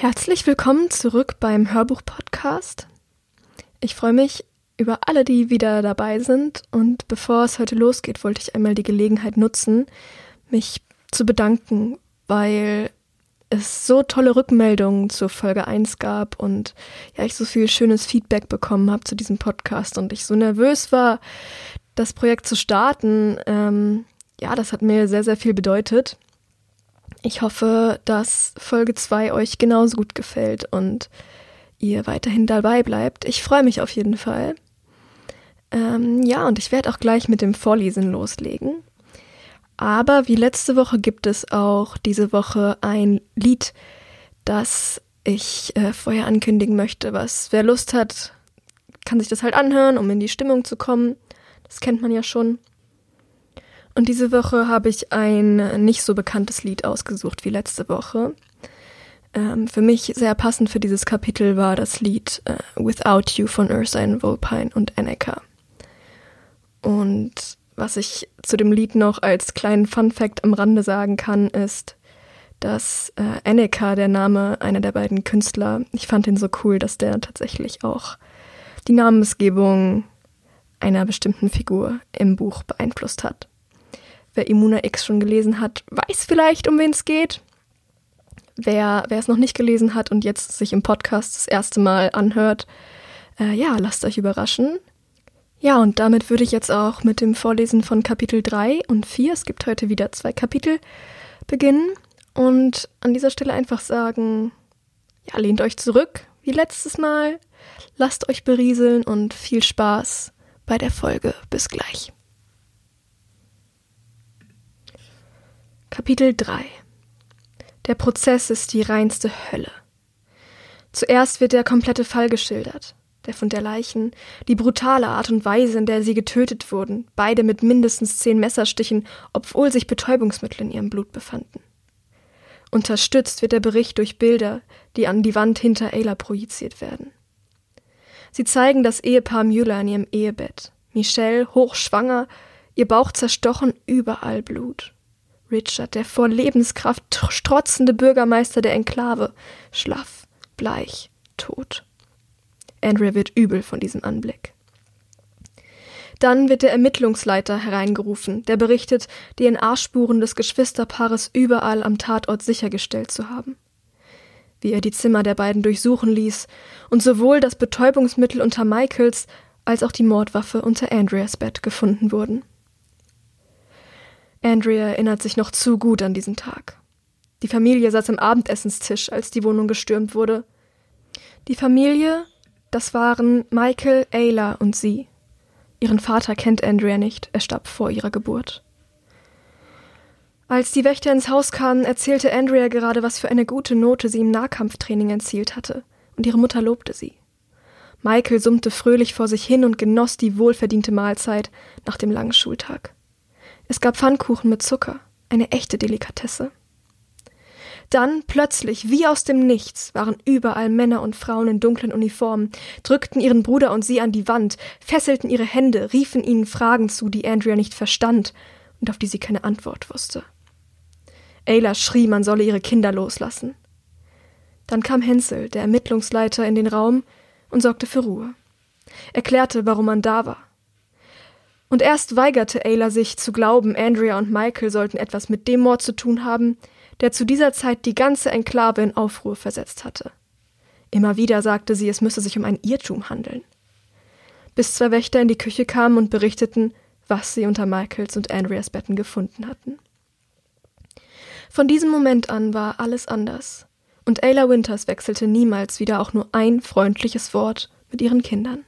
Herzlich willkommen zurück beim Hörbuch-Podcast. Ich freue mich über alle, die wieder dabei sind. Und bevor es heute losgeht, wollte ich einmal die Gelegenheit nutzen, mich zu bedanken, weil es so tolle Rückmeldungen zur Folge 1 gab und ja, ich so viel schönes Feedback bekommen habe zu diesem Podcast und ich so nervös war, das Projekt zu starten. Ähm, ja, das hat mir sehr, sehr viel bedeutet. Ich hoffe, dass Folge 2 euch genauso gut gefällt und ihr weiterhin dabei bleibt. Ich freue mich auf jeden Fall. Ähm, ja, und ich werde auch gleich mit dem Vorlesen loslegen. Aber wie letzte Woche gibt es auch diese Woche ein Lied, das ich äh, vorher ankündigen möchte, was wer Lust hat, kann sich das halt anhören, um in die Stimmung zu kommen. Das kennt man ja schon. Und diese Woche habe ich ein nicht so bekanntes Lied ausgesucht wie letzte Woche. Ähm, für mich sehr passend für dieses Kapitel war das Lied äh, Without You von Ursine Vulpine und Annika. Und was ich zu dem Lied noch als kleinen Fun Fact am Rande sagen kann, ist, dass äh, Annika, der Name einer der beiden Künstler, ich fand ihn so cool, dass der tatsächlich auch die Namensgebung einer bestimmten Figur im Buch beeinflusst hat. Wer Imuna X schon gelesen hat, weiß vielleicht, um wen es geht. Wer, wer es noch nicht gelesen hat und jetzt sich im Podcast das erste Mal anhört, äh, ja, lasst euch überraschen. Ja, und damit würde ich jetzt auch mit dem Vorlesen von Kapitel 3 und 4, es gibt heute wieder zwei Kapitel, beginnen und an dieser Stelle einfach sagen, ja, lehnt euch zurück, wie letztes Mal, lasst euch berieseln und viel Spaß bei der Folge. Bis gleich. Kapitel 3 Der Prozess ist die reinste Hölle. Zuerst wird der komplette Fall geschildert. Der Fund der Leichen, die brutale Art und Weise, in der sie getötet wurden, beide mit mindestens zehn Messerstichen, obwohl sich Betäubungsmittel in ihrem Blut befanden. Unterstützt wird der Bericht durch Bilder, die an die Wand hinter Ayla projiziert werden. Sie zeigen das Ehepaar Müller in ihrem Ehebett. Michelle, hochschwanger, ihr Bauch zerstochen, überall Blut. Richard, der vor Lebenskraft strotzende Bürgermeister der Enklave, schlaff, bleich, tot. Andrea wird übel von diesem Anblick. Dann wird der Ermittlungsleiter hereingerufen, der berichtet, DNA-Spuren des Geschwisterpaares überall am Tatort sichergestellt zu haben. Wie er die Zimmer der beiden durchsuchen ließ und sowohl das Betäubungsmittel unter Michaels als auch die Mordwaffe unter Andreas Bett gefunden wurden. Andrea erinnert sich noch zu gut an diesen Tag. Die Familie saß am Abendessenstisch, als die Wohnung gestürmt wurde. Die Familie, das waren Michael, Ayla und sie. Ihren Vater kennt Andrea nicht, er starb vor ihrer Geburt. Als die Wächter ins Haus kamen, erzählte Andrea gerade, was für eine gute Note sie im Nahkampftraining erzielt hatte, und ihre Mutter lobte sie. Michael summte fröhlich vor sich hin und genoss die wohlverdiente Mahlzeit nach dem langen Schultag. Es gab Pfannkuchen mit Zucker, eine echte Delikatesse. Dann, plötzlich, wie aus dem Nichts, waren überall Männer und Frauen in dunklen Uniformen, drückten ihren Bruder und sie an die Wand, fesselten ihre Hände, riefen ihnen Fragen zu, die Andrea nicht verstand und auf die sie keine Antwort wusste. Ayla schrie, man solle ihre Kinder loslassen. Dann kam Hensel, der Ermittlungsleiter, in den Raum und sorgte für Ruhe. Erklärte, warum man da war. Und erst weigerte Ayla sich zu glauben, Andrea und Michael sollten etwas mit dem Mord zu tun haben, der zu dieser Zeit die ganze Enklave in Aufruhr versetzt hatte. Immer wieder sagte sie, es müsse sich um ein Irrtum handeln. Bis zwei Wächter in die Küche kamen und berichteten, was sie unter Michaels und Andreas Betten gefunden hatten. Von diesem Moment an war alles anders, und Ayla Winters wechselte niemals wieder auch nur ein freundliches Wort mit ihren Kindern.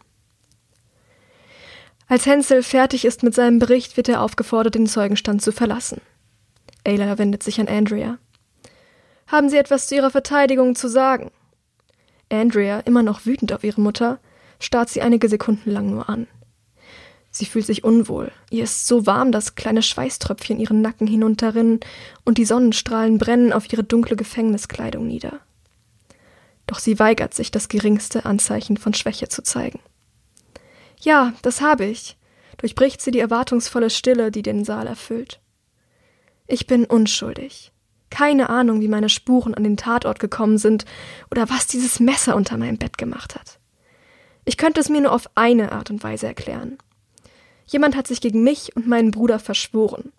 Als Hensel fertig ist mit seinem Bericht, wird er aufgefordert, den Zeugenstand zu verlassen. Ayla wendet sich an Andrea. Haben Sie etwas zu Ihrer Verteidigung zu sagen? Andrea, immer noch wütend auf ihre Mutter, starrt sie einige Sekunden lang nur an. Sie fühlt sich unwohl. Ihr ist so warm, dass kleine Schweißtröpfchen ihren Nacken hinunterrinnen und die Sonnenstrahlen brennen auf ihre dunkle Gefängniskleidung nieder. Doch sie weigert sich, das geringste Anzeichen von Schwäche zu zeigen. Ja, das habe ich, durchbricht sie die erwartungsvolle Stille, die den Saal erfüllt. Ich bin unschuldig. Keine Ahnung, wie meine Spuren an den Tatort gekommen sind oder was dieses Messer unter meinem Bett gemacht hat. Ich könnte es mir nur auf eine Art und Weise erklären. Jemand hat sich gegen mich und meinen Bruder verschworen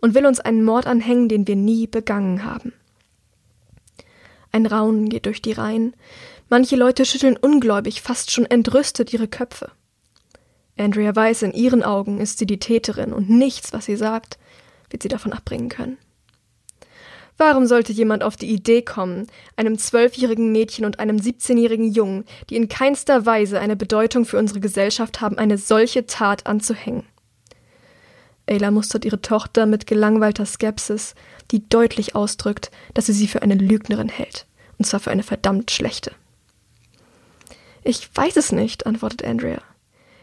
und will uns einen Mord anhängen, den wir nie begangen haben. Ein Raunen geht durch die Reihen. Manche Leute schütteln ungläubig, fast schon entrüstet ihre Köpfe. Andrea weiß, in ihren Augen ist sie die Täterin und nichts, was sie sagt, wird sie davon abbringen können. Warum sollte jemand auf die Idee kommen, einem zwölfjährigen Mädchen und einem siebzehnjährigen Jungen, die in keinster Weise eine Bedeutung für unsere Gesellschaft haben, eine solche Tat anzuhängen? Ayla mustert ihre Tochter mit gelangweilter Skepsis, die deutlich ausdrückt, dass sie sie für eine Lügnerin hält, und zwar für eine verdammt schlechte. Ich weiß es nicht, antwortet Andrea.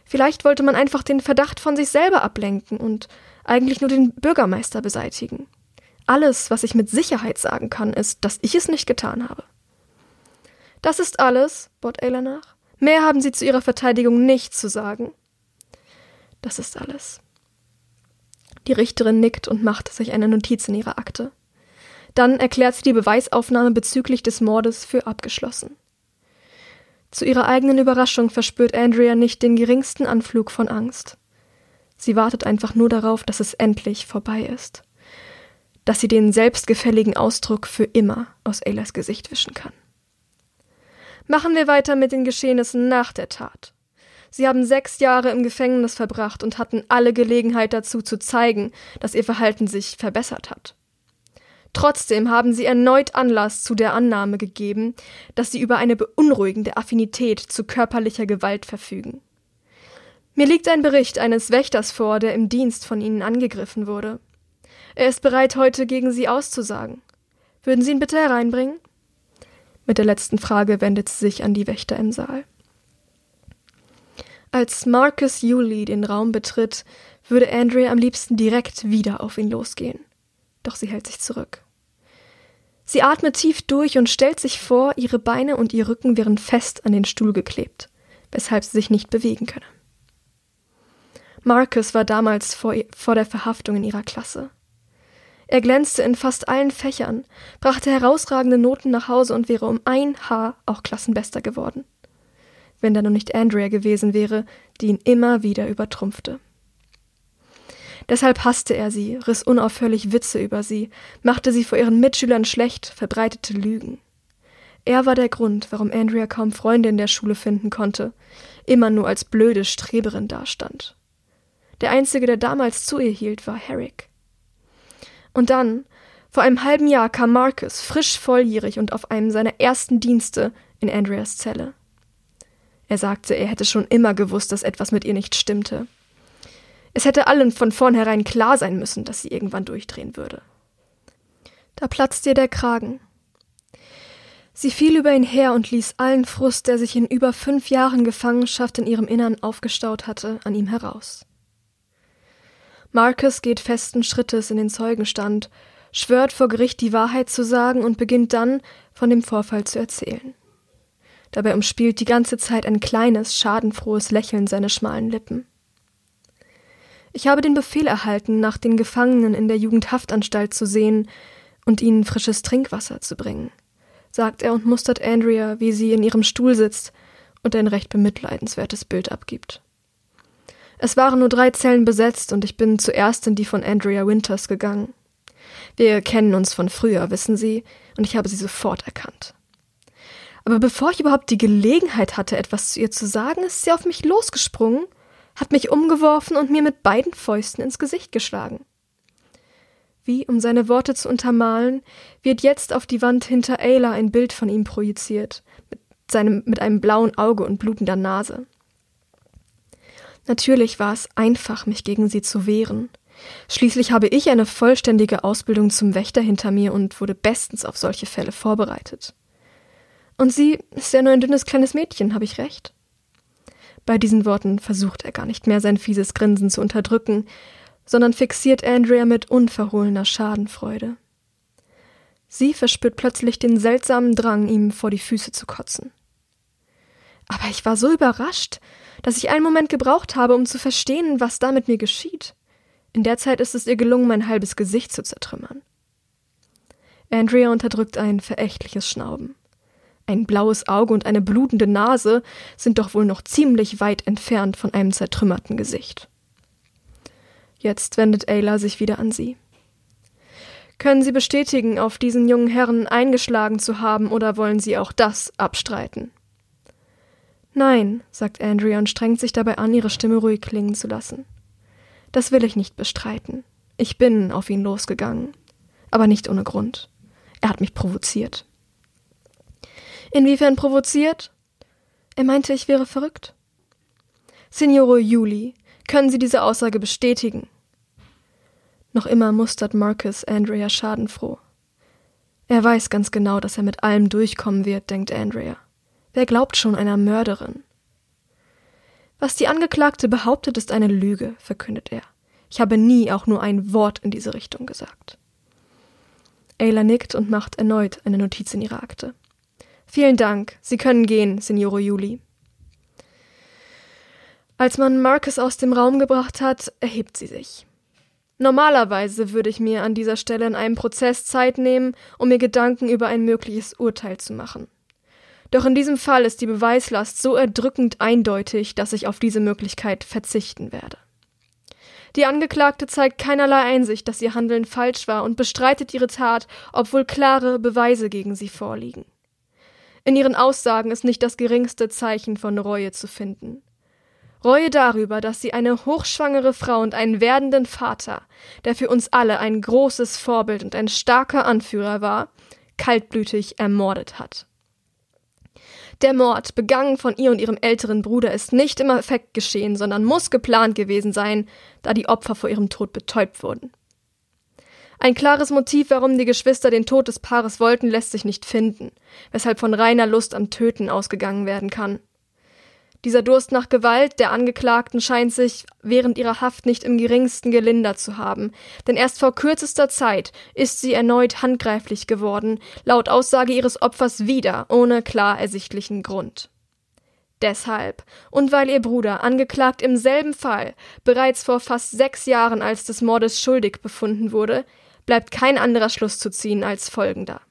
Vielleicht wollte man einfach den Verdacht von sich selber ablenken und eigentlich nur den Bürgermeister beseitigen. Alles, was ich mit Sicherheit sagen kann, ist, dass ich es nicht getan habe. Das ist alles, bot Ayla nach. Mehr haben Sie zu Ihrer Verteidigung nicht zu sagen. Das ist alles. Die Richterin nickt und macht sich eine Notiz in ihrer Akte. Dann erklärt sie die Beweisaufnahme bezüglich des Mordes für abgeschlossen. Zu ihrer eigenen Überraschung verspürt Andrea nicht den geringsten Anflug von Angst. Sie wartet einfach nur darauf, dass es endlich vorbei ist. Dass sie den selbstgefälligen Ausdruck für immer aus Aylas Gesicht wischen kann. Machen wir weiter mit den Geschehnissen nach der Tat. Sie haben sechs Jahre im Gefängnis verbracht und hatten alle Gelegenheit dazu zu zeigen, dass ihr Verhalten sich verbessert hat. Trotzdem haben sie erneut Anlass zu der Annahme gegeben, dass sie über eine beunruhigende Affinität zu körperlicher Gewalt verfügen. Mir liegt ein Bericht eines Wächters vor, der im Dienst von ihnen angegriffen wurde. Er ist bereit, heute gegen sie auszusagen. Würden Sie ihn bitte hereinbringen? Mit der letzten Frage wendet sie sich an die Wächter im Saal. Als Marcus Yulee den Raum betritt, würde Andrea am liebsten direkt wieder auf ihn losgehen. Doch sie hält sich zurück. Sie atmet tief durch und stellt sich vor, ihre Beine und ihr Rücken wären fest an den Stuhl geklebt, weshalb sie sich nicht bewegen könne. Marcus war damals vor, vor der Verhaftung in ihrer Klasse. Er glänzte in fast allen Fächern, brachte herausragende Noten nach Hause und wäre um ein Haar auch Klassenbester geworden wenn da nur nicht Andrea gewesen wäre, die ihn immer wieder übertrumpfte. Deshalb hasste er sie, riss unaufhörlich Witze über sie, machte sie vor ihren Mitschülern schlecht, verbreitete Lügen. Er war der Grund, warum Andrea kaum Freunde in der Schule finden konnte, immer nur als blöde Streberin dastand. Der einzige, der damals zu ihr hielt, war Herrick. Und dann, vor einem halben Jahr, kam Marcus, frisch volljährig und auf einem seiner ersten Dienste, in Andreas Zelle. Er sagte, er hätte schon immer gewusst, dass etwas mit ihr nicht stimmte. Es hätte allen von vornherein klar sein müssen, dass sie irgendwann durchdrehen würde. Da platzte ihr der Kragen. Sie fiel über ihn her und ließ allen Frust, der sich in über fünf Jahren Gefangenschaft in ihrem Innern aufgestaut hatte, an ihm heraus. Marcus geht festen Schrittes in den Zeugenstand, schwört vor Gericht die Wahrheit zu sagen und beginnt dann, von dem Vorfall zu erzählen. Dabei umspielt die ganze Zeit ein kleines, schadenfrohes Lächeln seine schmalen Lippen. Ich habe den Befehl erhalten, nach den Gefangenen in der Jugendhaftanstalt zu sehen und ihnen frisches Trinkwasser zu bringen, sagt er und mustert Andrea, wie sie in ihrem Stuhl sitzt und ein recht bemitleidenswertes Bild abgibt. Es waren nur drei Zellen besetzt und ich bin zuerst in die von Andrea Winters gegangen. Wir kennen uns von früher, wissen Sie, und ich habe sie sofort erkannt. Aber bevor ich überhaupt die Gelegenheit hatte, etwas zu ihr zu sagen, ist sie auf mich losgesprungen, hat mich umgeworfen und mir mit beiden Fäusten ins Gesicht geschlagen. Wie, um seine Worte zu untermalen, wird jetzt auf die Wand hinter Ayla ein Bild von ihm projiziert, mit, seinem, mit einem blauen Auge und blutender Nase. Natürlich war es einfach, mich gegen sie zu wehren. Schließlich habe ich eine vollständige Ausbildung zum Wächter hinter mir und wurde bestens auf solche Fälle vorbereitet. Und sie ist ja nur ein dünnes kleines Mädchen, habe ich recht? Bei diesen Worten versucht er gar nicht mehr sein fieses Grinsen zu unterdrücken, sondern fixiert Andrea mit unverhohlener Schadenfreude. Sie verspürt plötzlich den seltsamen Drang, ihm vor die Füße zu kotzen. Aber ich war so überrascht, dass ich einen Moment gebraucht habe, um zu verstehen, was da mit mir geschieht. In der Zeit ist es ihr gelungen, mein halbes Gesicht zu zertrümmern. Andrea unterdrückt ein verächtliches Schnauben. Ein blaues Auge und eine blutende Nase sind doch wohl noch ziemlich weit entfernt von einem zertrümmerten Gesicht. Jetzt wendet Ayla sich wieder an sie. Können Sie bestätigen, auf diesen jungen Herrn eingeschlagen zu haben, oder wollen Sie auch das abstreiten? Nein, sagt Andrea und strengt sich dabei an, ihre Stimme ruhig klingen zu lassen. Das will ich nicht bestreiten. Ich bin auf ihn losgegangen. Aber nicht ohne Grund. Er hat mich provoziert. Inwiefern provoziert? Er meinte, ich wäre verrückt. Signore Juli, können Sie diese Aussage bestätigen? Noch immer mustert Marcus Andrea schadenfroh. Er weiß ganz genau, dass er mit allem durchkommen wird, denkt Andrea. Wer glaubt schon einer Mörderin? Was die Angeklagte behauptet, ist eine Lüge, verkündet er. Ich habe nie auch nur ein Wort in diese Richtung gesagt. Ayla nickt und macht erneut eine Notiz in ihre Akte. Vielen Dank. Sie können gehen, Signore Juli. Als man Marcus aus dem Raum gebracht hat, erhebt sie sich. Normalerweise würde ich mir an dieser Stelle in einem Prozess Zeit nehmen, um mir Gedanken über ein mögliches Urteil zu machen. Doch in diesem Fall ist die Beweislast so erdrückend eindeutig, dass ich auf diese Möglichkeit verzichten werde. Die Angeklagte zeigt keinerlei Einsicht, dass ihr Handeln falsch war und bestreitet ihre Tat, obwohl klare Beweise gegen sie vorliegen. In ihren Aussagen ist nicht das geringste Zeichen von Reue zu finden. Reue darüber, dass sie eine hochschwangere Frau und einen werdenden Vater, der für uns alle ein großes Vorbild und ein starker Anführer war, kaltblütig ermordet hat. Der Mord, begangen von ihr und ihrem älteren Bruder, ist nicht im Effekt geschehen, sondern muss geplant gewesen sein, da die Opfer vor ihrem Tod betäubt wurden. Ein klares Motiv, warum die Geschwister den Tod des Paares wollten, lässt sich nicht finden, weshalb von reiner Lust am Töten ausgegangen werden kann. Dieser Durst nach Gewalt der Angeklagten scheint sich während ihrer Haft nicht im geringsten gelindert zu haben, denn erst vor kürzester Zeit ist sie erneut handgreiflich geworden, laut Aussage ihres Opfers wieder, ohne klar ersichtlichen Grund. Deshalb und weil ihr Bruder, angeklagt im selben Fall, bereits vor fast sechs Jahren als des Mordes schuldig befunden wurde, bleibt kein anderer Schluss zu ziehen als folgender.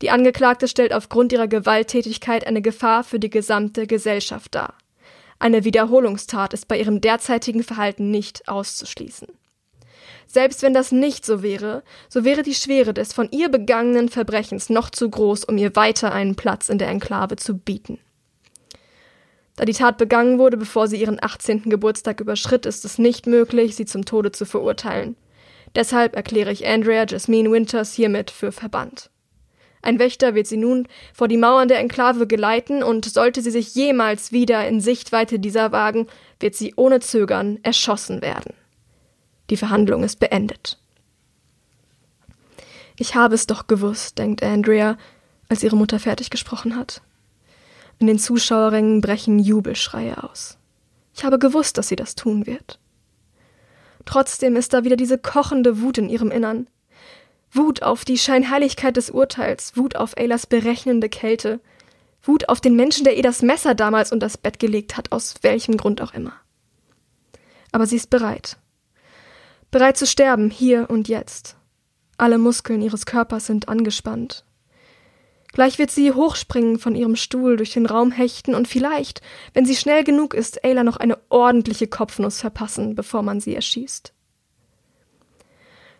Die Angeklagte stellt aufgrund ihrer Gewalttätigkeit eine Gefahr für die gesamte Gesellschaft dar. Eine Wiederholungstat ist bei ihrem derzeitigen Verhalten nicht auszuschließen. Selbst wenn das nicht so wäre, so wäre die Schwere des von ihr begangenen Verbrechens noch zu groß, um ihr weiter einen Platz in der Enklave zu bieten. Da die Tat begangen wurde, bevor sie ihren 18. Geburtstag überschritt, ist es nicht möglich, sie zum Tode zu verurteilen. Deshalb erkläre ich Andrea Jasmine Winters hiermit für verbannt. Ein Wächter wird sie nun vor die Mauern der Enklave geleiten, und sollte sie sich jemals wieder in Sichtweite dieser wagen, wird sie ohne Zögern erschossen werden. Die Verhandlung ist beendet. Ich habe es doch gewusst, denkt Andrea, als ihre Mutter fertig gesprochen hat. In den Zuschauerrängen brechen Jubelschreie aus. Ich habe gewusst, dass sie das tun wird. Trotzdem ist da wieder diese kochende Wut in ihrem Innern. Wut auf die Scheinheiligkeit des Urteils, Wut auf Aylas berechnende Kälte, Wut auf den Menschen, der ihr das Messer damals unter das Bett gelegt hat, aus welchem Grund auch immer. Aber sie ist bereit. Bereit zu sterben, hier und jetzt. Alle Muskeln ihres Körpers sind angespannt. Gleich wird sie hochspringen von ihrem Stuhl, durch den Raum hechten und vielleicht, wenn sie schnell genug ist, Ayla noch eine ordentliche Kopfnuss verpassen, bevor man sie erschießt.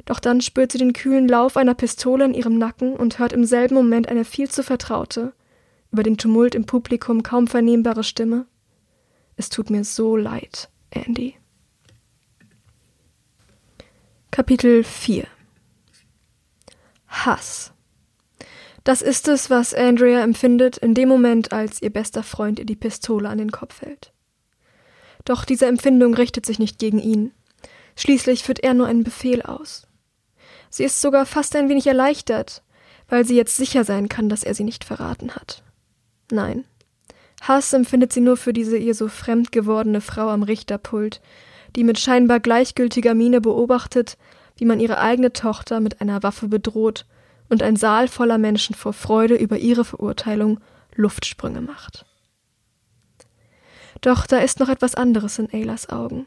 Doch dann spürt sie den kühlen Lauf einer Pistole in ihrem Nacken und hört im selben Moment eine viel zu vertraute, über den Tumult im Publikum kaum vernehmbare Stimme. Es tut mir so leid, Andy. Kapitel 4 Hass das ist es, was Andrea empfindet in dem Moment, als ihr bester Freund ihr die Pistole an den Kopf hält. Doch diese Empfindung richtet sich nicht gegen ihn. Schließlich führt er nur einen Befehl aus. Sie ist sogar fast ein wenig erleichtert, weil sie jetzt sicher sein kann, dass er sie nicht verraten hat. Nein. Hass empfindet sie nur für diese ihr so fremd gewordene Frau am Richterpult, die mit scheinbar gleichgültiger Miene beobachtet, wie man ihre eigene Tochter mit einer Waffe bedroht und ein Saal voller Menschen vor Freude über ihre Verurteilung Luftsprünge macht. Doch da ist noch etwas anderes in Aylas Augen.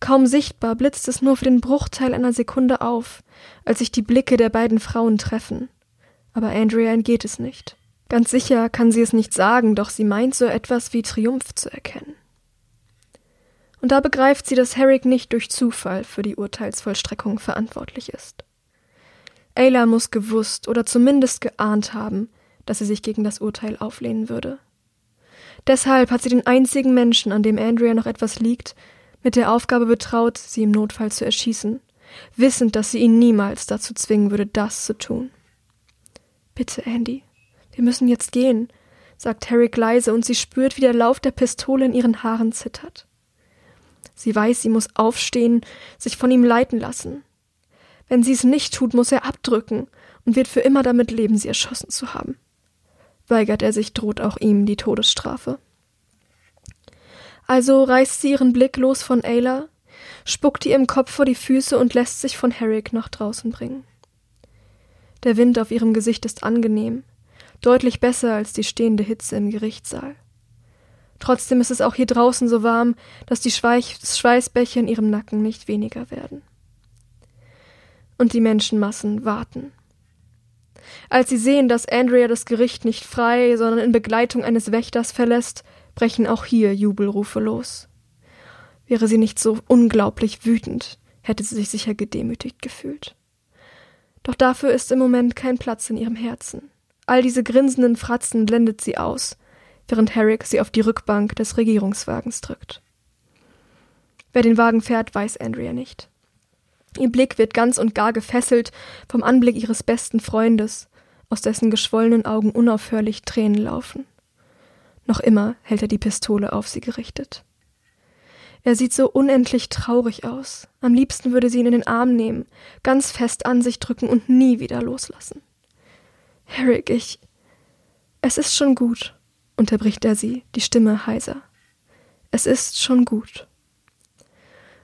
Kaum sichtbar blitzt es nur für den Bruchteil einer Sekunde auf, als sich die Blicke der beiden Frauen treffen. Aber Andrea entgeht es nicht. Ganz sicher kann sie es nicht sagen, doch sie meint so etwas wie Triumph zu erkennen. Und da begreift sie, dass Herrick nicht durch Zufall für die Urteilsvollstreckung verantwortlich ist. Ayla muss gewusst oder zumindest geahnt haben, dass sie sich gegen das Urteil auflehnen würde. Deshalb hat sie den einzigen Menschen, an dem Andrea noch etwas liegt, mit der Aufgabe betraut, sie im Notfall zu erschießen, wissend, dass sie ihn niemals dazu zwingen würde, das zu tun. Bitte, Andy, wir müssen jetzt gehen, sagt Herrick leise, und sie spürt, wie der Lauf der Pistole in ihren Haaren zittert. Sie weiß, sie muss aufstehen, sich von ihm leiten lassen. Wenn sie es nicht tut, muss er abdrücken und wird für immer damit leben, sie erschossen zu haben. Weigert er sich, droht auch ihm die Todesstrafe. Also reißt sie ihren Blick los von Ayla, spuckt ihr im Kopf vor die Füße und lässt sich von Herrick nach draußen bringen. Der Wind auf ihrem Gesicht ist angenehm, deutlich besser als die stehende Hitze im Gerichtssaal. Trotzdem ist es auch hier draußen so warm, dass die Schweißbäche in ihrem Nacken nicht weniger werden. Und die Menschenmassen warten. Als sie sehen, dass Andrea das Gericht nicht frei, sondern in Begleitung eines Wächters verlässt, brechen auch hier Jubelrufe los. Wäre sie nicht so unglaublich wütend, hätte sie sich sicher gedemütigt gefühlt. Doch dafür ist im Moment kein Platz in ihrem Herzen. All diese grinsenden Fratzen blendet sie aus, während Herrick sie auf die Rückbank des Regierungswagens drückt. Wer den Wagen fährt, weiß Andrea nicht. Ihr Blick wird ganz und gar gefesselt vom Anblick ihres besten Freundes, aus dessen geschwollenen Augen unaufhörlich Tränen laufen. Noch immer hält er die Pistole auf sie gerichtet. Er sieht so unendlich traurig aus. Am liebsten würde sie ihn in den Arm nehmen, ganz fest an sich drücken und nie wieder loslassen. Herrick, ich. Es ist schon gut, unterbricht er sie, die Stimme heiser. Es ist schon gut.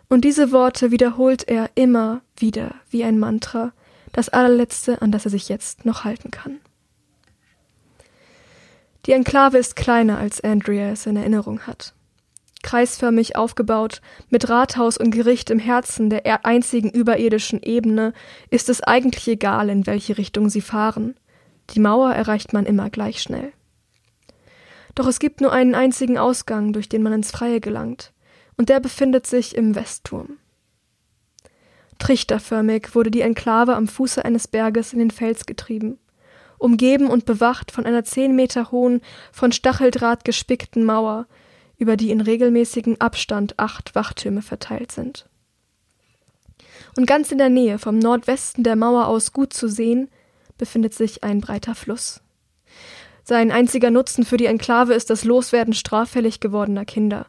Und diese Worte wiederholt er immer wieder wie ein Mantra, das allerletzte, an das er sich jetzt noch halten kann. Die Enklave ist kleiner, als Andrea es in Erinnerung hat. Kreisförmig aufgebaut, mit Rathaus und Gericht im Herzen der einzigen überirdischen Ebene, ist es eigentlich egal, in welche Richtung sie fahren. Die Mauer erreicht man immer gleich schnell. Doch es gibt nur einen einzigen Ausgang, durch den man ins Freie gelangt, und der befindet sich im Westturm. Trichterförmig wurde die Enklave am Fuße eines Berges in den Fels getrieben, umgeben und bewacht von einer zehn Meter hohen, von Stacheldraht gespickten Mauer, über die in regelmäßigem Abstand acht Wachtürme verteilt sind. Und ganz in der Nähe, vom Nordwesten der Mauer aus gut zu sehen, befindet sich ein breiter Fluss. Sein einziger Nutzen für die Enklave ist das Loswerden straffällig gewordener Kinder.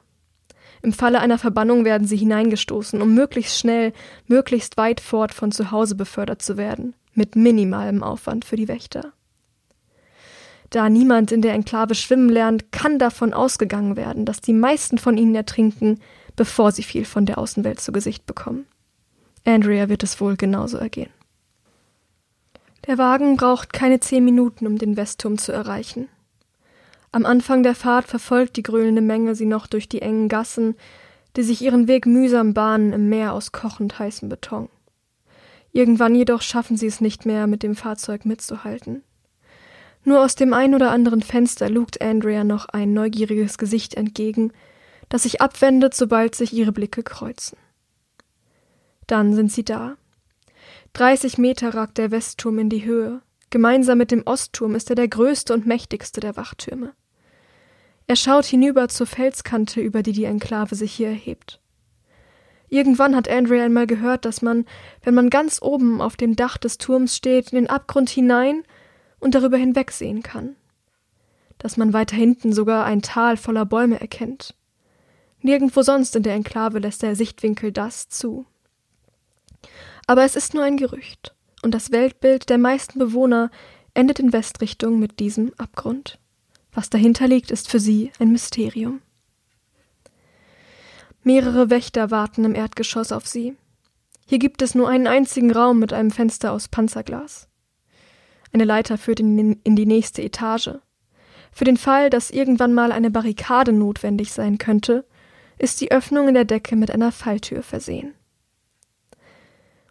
Im Falle einer Verbannung werden sie hineingestoßen, um möglichst schnell, möglichst weit fort von zu Hause befördert zu werden, mit minimalem Aufwand für die Wächter. Da niemand in der Enklave schwimmen lernt, kann davon ausgegangen werden, dass die meisten von ihnen ertrinken, bevor sie viel von der Außenwelt zu Gesicht bekommen. Andrea wird es wohl genauso ergehen. Der Wagen braucht keine zehn Minuten, um den Westturm zu erreichen. Am Anfang der Fahrt verfolgt die grölende Menge sie noch durch die engen Gassen, die sich ihren Weg mühsam bahnen im Meer aus kochend heißem Beton. Irgendwann jedoch schaffen sie es nicht mehr, mit dem Fahrzeug mitzuhalten. Nur aus dem ein oder anderen Fenster lugt Andrea noch ein neugieriges Gesicht entgegen, das sich abwendet, sobald sich ihre Blicke kreuzen. Dann sind sie da, 30 Meter ragt der Westturm in die Höhe. Gemeinsam mit dem Ostturm ist er der größte und mächtigste der Wachtürme. Er schaut hinüber zur Felskante, über die die Enklave sich hier erhebt. Irgendwann hat Andrea einmal gehört, dass man, wenn man ganz oben auf dem Dach des Turms steht, in den Abgrund hinein und darüber hinwegsehen kann. Dass man weiter hinten sogar ein Tal voller Bäume erkennt. Nirgendwo sonst in der Enklave lässt der Sichtwinkel das zu. Aber es ist nur ein Gerücht, und das Weltbild der meisten Bewohner endet in Westrichtung mit diesem Abgrund. Was dahinter liegt, ist für sie ein Mysterium. Mehrere Wächter warten im Erdgeschoss auf sie. Hier gibt es nur einen einzigen Raum mit einem Fenster aus Panzerglas. Eine Leiter führt in die nächste Etage. Für den Fall, dass irgendwann mal eine Barrikade notwendig sein könnte, ist die Öffnung in der Decke mit einer Falltür versehen.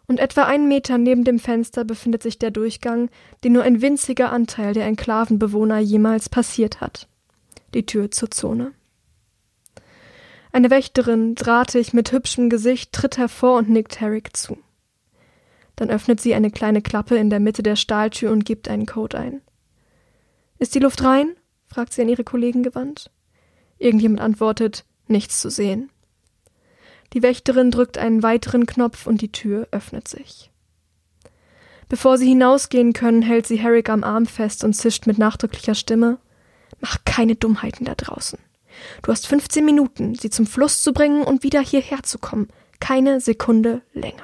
Und etwa einen Meter neben dem Fenster befindet sich der Durchgang, den nur ein winziger Anteil der Enklavenbewohner jemals passiert hat. Die Tür zur Zone. Eine Wächterin, drahtig, mit hübschem Gesicht, tritt hervor und nickt Herrick zu. Dann öffnet sie eine kleine Klappe in der Mitte der Stahltür und gibt einen Code ein. Ist die Luft rein? fragt sie an ihre Kollegen gewandt. Irgendjemand antwortet, nichts zu sehen. Die Wächterin drückt einen weiteren Knopf und die Tür öffnet sich. Bevor sie hinausgehen können, hält sie Herrick am Arm fest und zischt mit nachdrücklicher Stimme Mach keine Dummheiten da draußen. Du hast 15 Minuten, sie zum Fluss zu bringen und wieder hierher zu kommen. Keine Sekunde länger.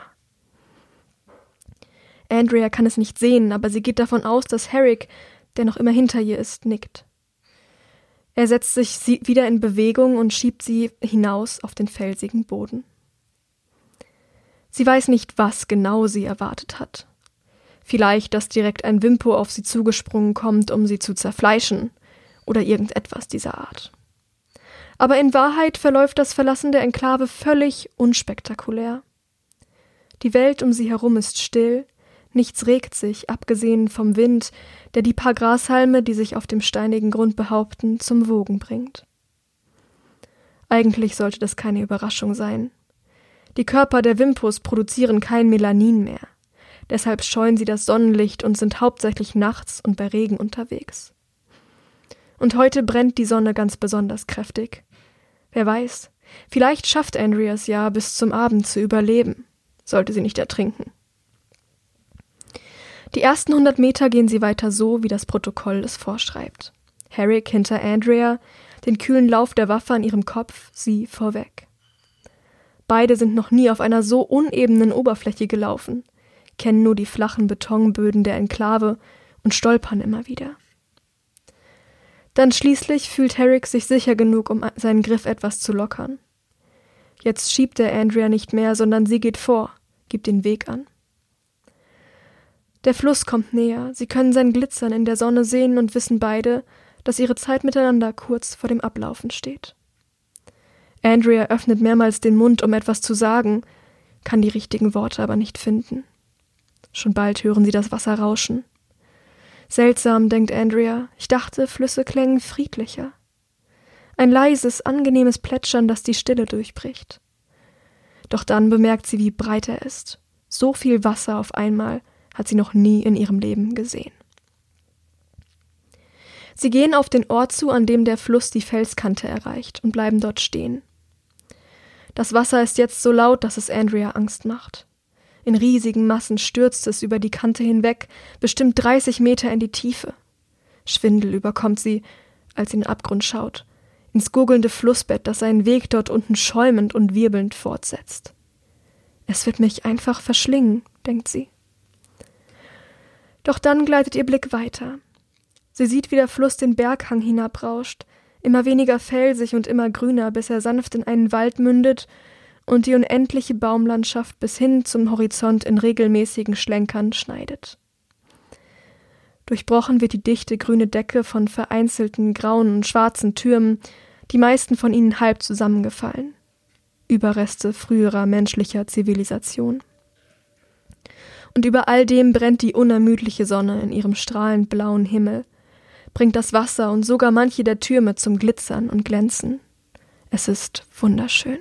Andrea kann es nicht sehen, aber sie geht davon aus, dass Herrick, der noch immer hinter ihr ist, nickt. Er setzt sich wieder in Bewegung und schiebt sie hinaus auf den felsigen Boden. Sie weiß nicht, was genau sie erwartet hat. Vielleicht, dass direkt ein Wimpo auf sie zugesprungen kommt, um sie zu zerfleischen, oder irgendetwas dieser Art. Aber in Wahrheit verläuft das Verlassen der Enklave völlig unspektakulär. Die Welt um sie herum ist still, Nichts regt sich, abgesehen vom Wind, der die paar Grashalme, die sich auf dem steinigen Grund behaupten, zum Wogen bringt. Eigentlich sollte das keine Überraschung sein. Die Körper der Wimpus produzieren kein Melanin mehr. Deshalb scheuen sie das Sonnenlicht und sind hauptsächlich nachts und bei Regen unterwegs. Und heute brennt die Sonne ganz besonders kräftig. Wer weiß, vielleicht schafft Andreas ja bis zum Abend zu überleben, sollte sie nicht ertrinken. Die ersten hundert Meter gehen sie weiter so, wie das Protokoll es vorschreibt. Herrick hinter Andrea, den kühlen Lauf der Waffe an ihrem Kopf, sie vorweg. Beide sind noch nie auf einer so unebenen Oberfläche gelaufen, kennen nur die flachen Betonböden der Enklave und stolpern immer wieder. Dann schließlich fühlt Herrick sich sicher genug, um seinen Griff etwas zu lockern. Jetzt schiebt er Andrea nicht mehr, sondern sie geht vor, gibt den Weg an. Der Fluss kommt näher, sie können sein Glitzern in der Sonne sehen und wissen beide, dass ihre Zeit miteinander kurz vor dem Ablaufen steht. Andrea öffnet mehrmals den Mund, um etwas zu sagen, kann die richtigen Worte aber nicht finden. Schon bald hören sie das Wasser rauschen. Seltsam, denkt Andrea, ich dachte, Flüsse klängen friedlicher. Ein leises, angenehmes Plätschern, das die Stille durchbricht. Doch dann bemerkt sie, wie breit er ist. So viel Wasser auf einmal, hat sie noch nie in ihrem Leben gesehen. Sie gehen auf den Ort zu, an dem der Fluss die Felskante erreicht, und bleiben dort stehen. Das Wasser ist jetzt so laut, dass es Andrea Angst macht. In riesigen Massen stürzt es über die Kante hinweg, bestimmt 30 Meter in die Tiefe. Schwindel überkommt sie, als sie in den Abgrund schaut, ins gurgelnde Flussbett, das seinen Weg dort unten schäumend und wirbelnd fortsetzt. Es wird mich einfach verschlingen, denkt sie. Doch dann gleitet ihr Blick weiter. Sie sieht, wie der Fluss den Berghang hinabrauscht, immer weniger felsig und immer grüner, bis er sanft in einen Wald mündet und die unendliche Baumlandschaft bis hin zum Horizont in regelmäßigen Schlenkern schneidet. Durchbrochen wird die dichte grüne Decke von vereinzelten grauen und schwarzen Türmen, die meisten von ihnen halb zusammengefallen. Überreste früherer menschlicher Zivilisation und über all dem brennt die unermüdliche Sonne in ihrem strahlend blauen Himmel, bringt das Wasser und sogar manche der Türme zum Glitzern und Glänzen. Es ist wunderschön.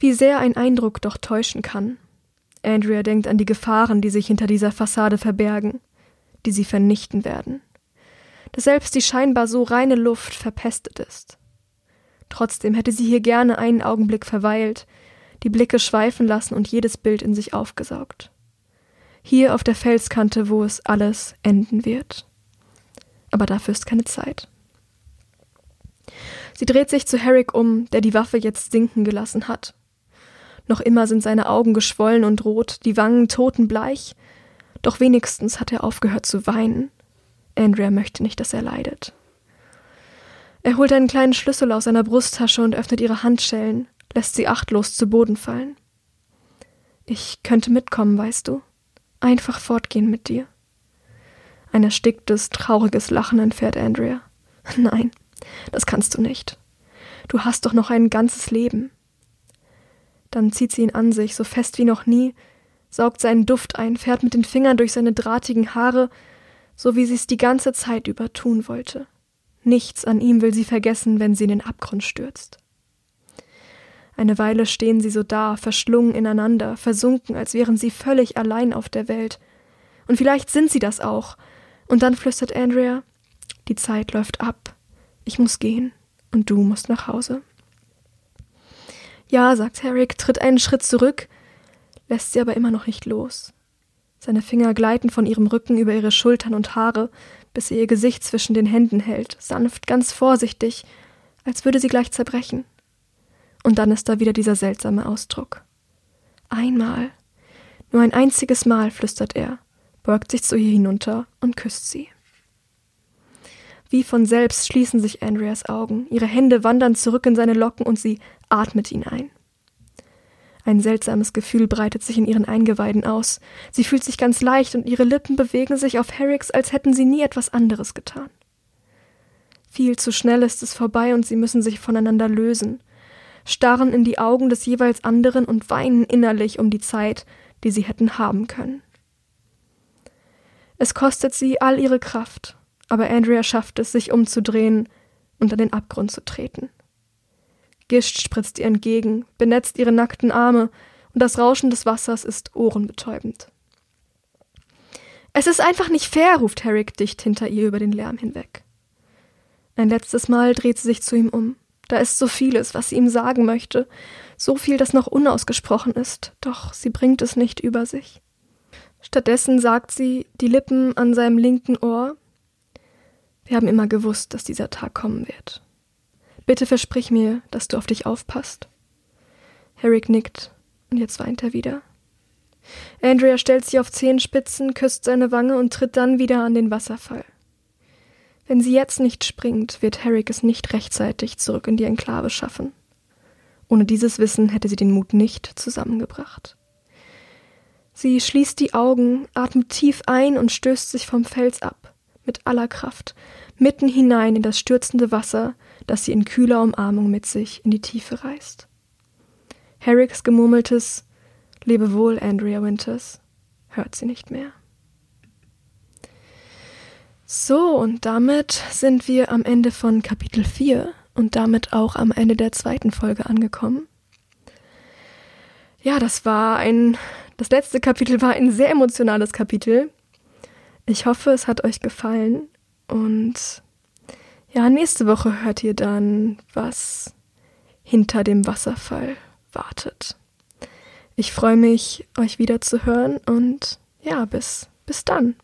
Wie sehr ein Eindruck doch täuschen kann. Andrea denkt an die Gefahren, die sich hinter dieser Fassade verbergen, die sie vernichten werden. Dass selbst die scheinbar so reine Luft verpestet ist. Trotzdem hätte sie hier gerne einen Augenblick verweilt, die Blicke schweifen lassen und jedes Bild in sich aufgesaugt. Hier auf der Felskante, wo es alles enden wird. Aber dafür ist keine Zeit. Sie dreht sich zu Herrick um, der die Waffe jetzt sinken gelassen hat. Noch immer sind seine Augen geschwollen und rot, die Wangen totenbleich, doch wenigstens hat er aufgehört zu weinen. Andrea möchte nicht, dass er leidet. Er holt einen kleinen Schlüssel aus seiner Brusttasche und öffnet ihre Handschellen, lässt sie achtlos zu Boden fallen. Ich könnte mitkommen, weißt du. Einfach fortgehen mit dir. Ein ersticktes, trauriges Lachen entfährt Andrea. Nein, das kannst du nicht. Du hast doch noch ein ganzes Leben. Dann zieht sie ihn an sich, so fest wie noch nie, saugt seinen Duft ein, fährt mit den Fingern durch seine drahtigen Haare, so wie sie es die ganze Zeit über tun wollte. Nichts an ihm will sie vergessen, wenn sie in den Abgrund stürzt. Eine Weile stehen sie so da, verschlungen ineinander, versunken, als wären sie völlig allein auf der Welt. Und vielleicht sind sie das auch. Und dann flüstert Andrea, die Zeit läuft ab. Ich muss gehen und du musst nach Hause. Ja, sagt Herrick, tritt einen Schritt zurück, lässt sie aber immer noch nicht los. Seine Finger gleiten von ihrem Rücken über ihre Schultern und Haare, bis er ihr Gesicht zwischen den Händen hält, sanft, ganz vorsichtig, als würde sie gleich zerbrechen. Und dann ist da wieder dieser seltsame Ausdruck. Einmal, nur ein einziges Mal, flüstert er, beugt sich zu ihr hinunter und küsst sie. Wie von selbst schließen sich Andreas Augen, ihre Hände wandern zurück in seine Locken und sie atmet ihn ein. Ein seltsames Gefühl breitet sich in ihren Eingeweiden aus. Sie fühlt sich ganz leicht und ihre Lippen bewegen sich auf Herricks, als hätten sie nie etwas anderes getan. Viel zu schnell ist es vorbei und sie müssen sich voneinander lösen starren in die Augen des jeweils anderen und weinen innerlich um die Zeit, die sie hätten haben können. Es kostet sie all ihre Kraft, aber Andrea schafft es, sich umzudrehen und an den Abgrund zu treten. Gischt spritzt ihr entgegen, benetzt ihre nackten Arme, und das Rauschen des Wassers ist ohrenbetäubend. Es ist einfach nicht fair, ruft Herrick dicht hinter ihr über den Lärm hinweg. Ein letztes Mal dreht sie sich zu ihm um. Da ist so vieles, was sie ihm sagen möchte, so viel, das noch unausgesprochen ist, doch sie bringt es nicht über sich. Stattdessen sagt sie, die Lippen an seinem linken Ohr Wir haben immer gewusst, dass dieser Tag kommen wird. Bitte versprich mir, dass du auf dich aufpasst. Herrick nickt, und jetzt weint er wieder. Andrea stellt sich auf Zehenspitzen, küsst seine Wange und tritt dann wieder an den Wasserfall. Wenn sie jetzt nicht springt, wird Herrick es nicht rechtzeitig zurück in die Enklave schaffen. Ohne dieses Wissen hätte sie den Mut nicht zusammengebracht. Sie schließt die Augen, atmet tief ein und stößt sich vom Fels ab, mit aller Kraft, mitten hinein in das stürzende Wasser, das sie in kühler Umarmung mit sich in die Tiefe reißt. Herricks gemurmeltes Lebe wohl, Andrea Winters, hört sie nicht mehr. So, und damit sind wir am Ende von Kapitel 4 und damit auch am Ende der zweiten Folge angekommen. Ja, das war ein, das letzte Kapitel war ein sehr emotionales Kapitel. Ich hoffe, es hat euch gefallen und ja, nächste Woche hört ihr dann, was hinter dem Wasserfall wartet. Ich freue mich, euch wieder zu hören und ja, bis, bis dann.